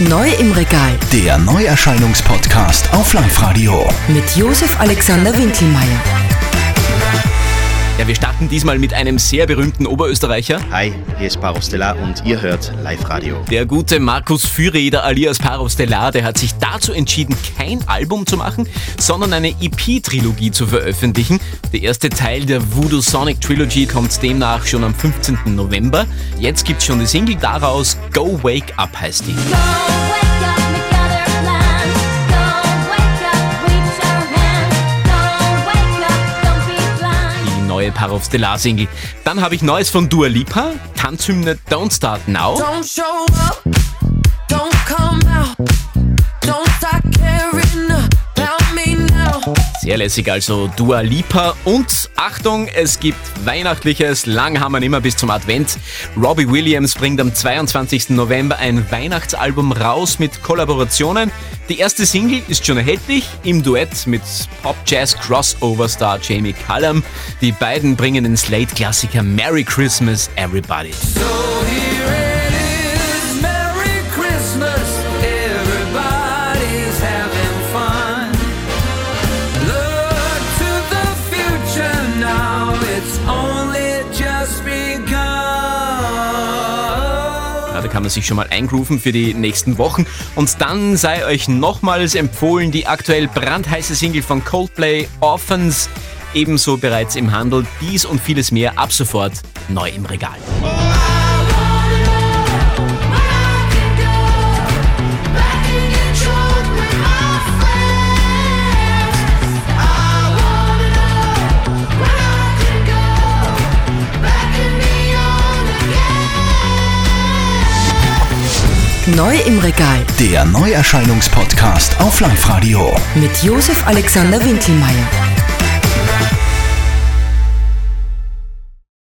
Neu im Regal Der Neuerscheinungspodcast auf Live-Radio. mit Josef Alexander Winkelmeier. Ja, wir starten diesmal mit einem sehr berühmten Oberösterreicher. Hi, hier ist Paro Stellar und ihr hört Live Radio. Der gute Markus Füreder alias Paro Stellar, der hat sich dazu entschieden, kein Album zu machen, sondern eine EP-Trilogie zu veröffentlichen. Der erste Teil der Voodoo Sonic Trilogy kommt demnach schon am 15. November. Jetzt gibt's schon die Single daraus. Go Wake Up heißt die. Go wake up, blind. Die neue Paro Stellar Single. Dann habe ich Neues von Dua Lipa, Tanzhymne Don't Start Now. Don't show up, don't come out, don't start caring about me now. Sehr lässig also Dua Lipa und Achtung, es gibt Weihnachtliches, lang haben wir immer bis zum Advent. Robbie Williams bringt am 22. November ein Weihnachtsalbum raus mit Kollaborationen. Die erste Single ist schon erhältlich im Duett mit Pop-Jazz-Crossover-Star Jamie Cullum. Die beiden bringen den Slate-Klassiker Merry Christmas Everybody. So da kann man sich schon mal eingrooven für die nächsten Wochen. Und dann sei euch nochmals empfohlen die aktuell brandheiße Single von Coldplay, Orphans, ebenso bereits im Handel. Dies und vieles mehr ab sofort neu im Regal. Neu im Regal Der Neuerscheinungspodcast auf Live-Radio. mit Josef Alexander Winkelmeier.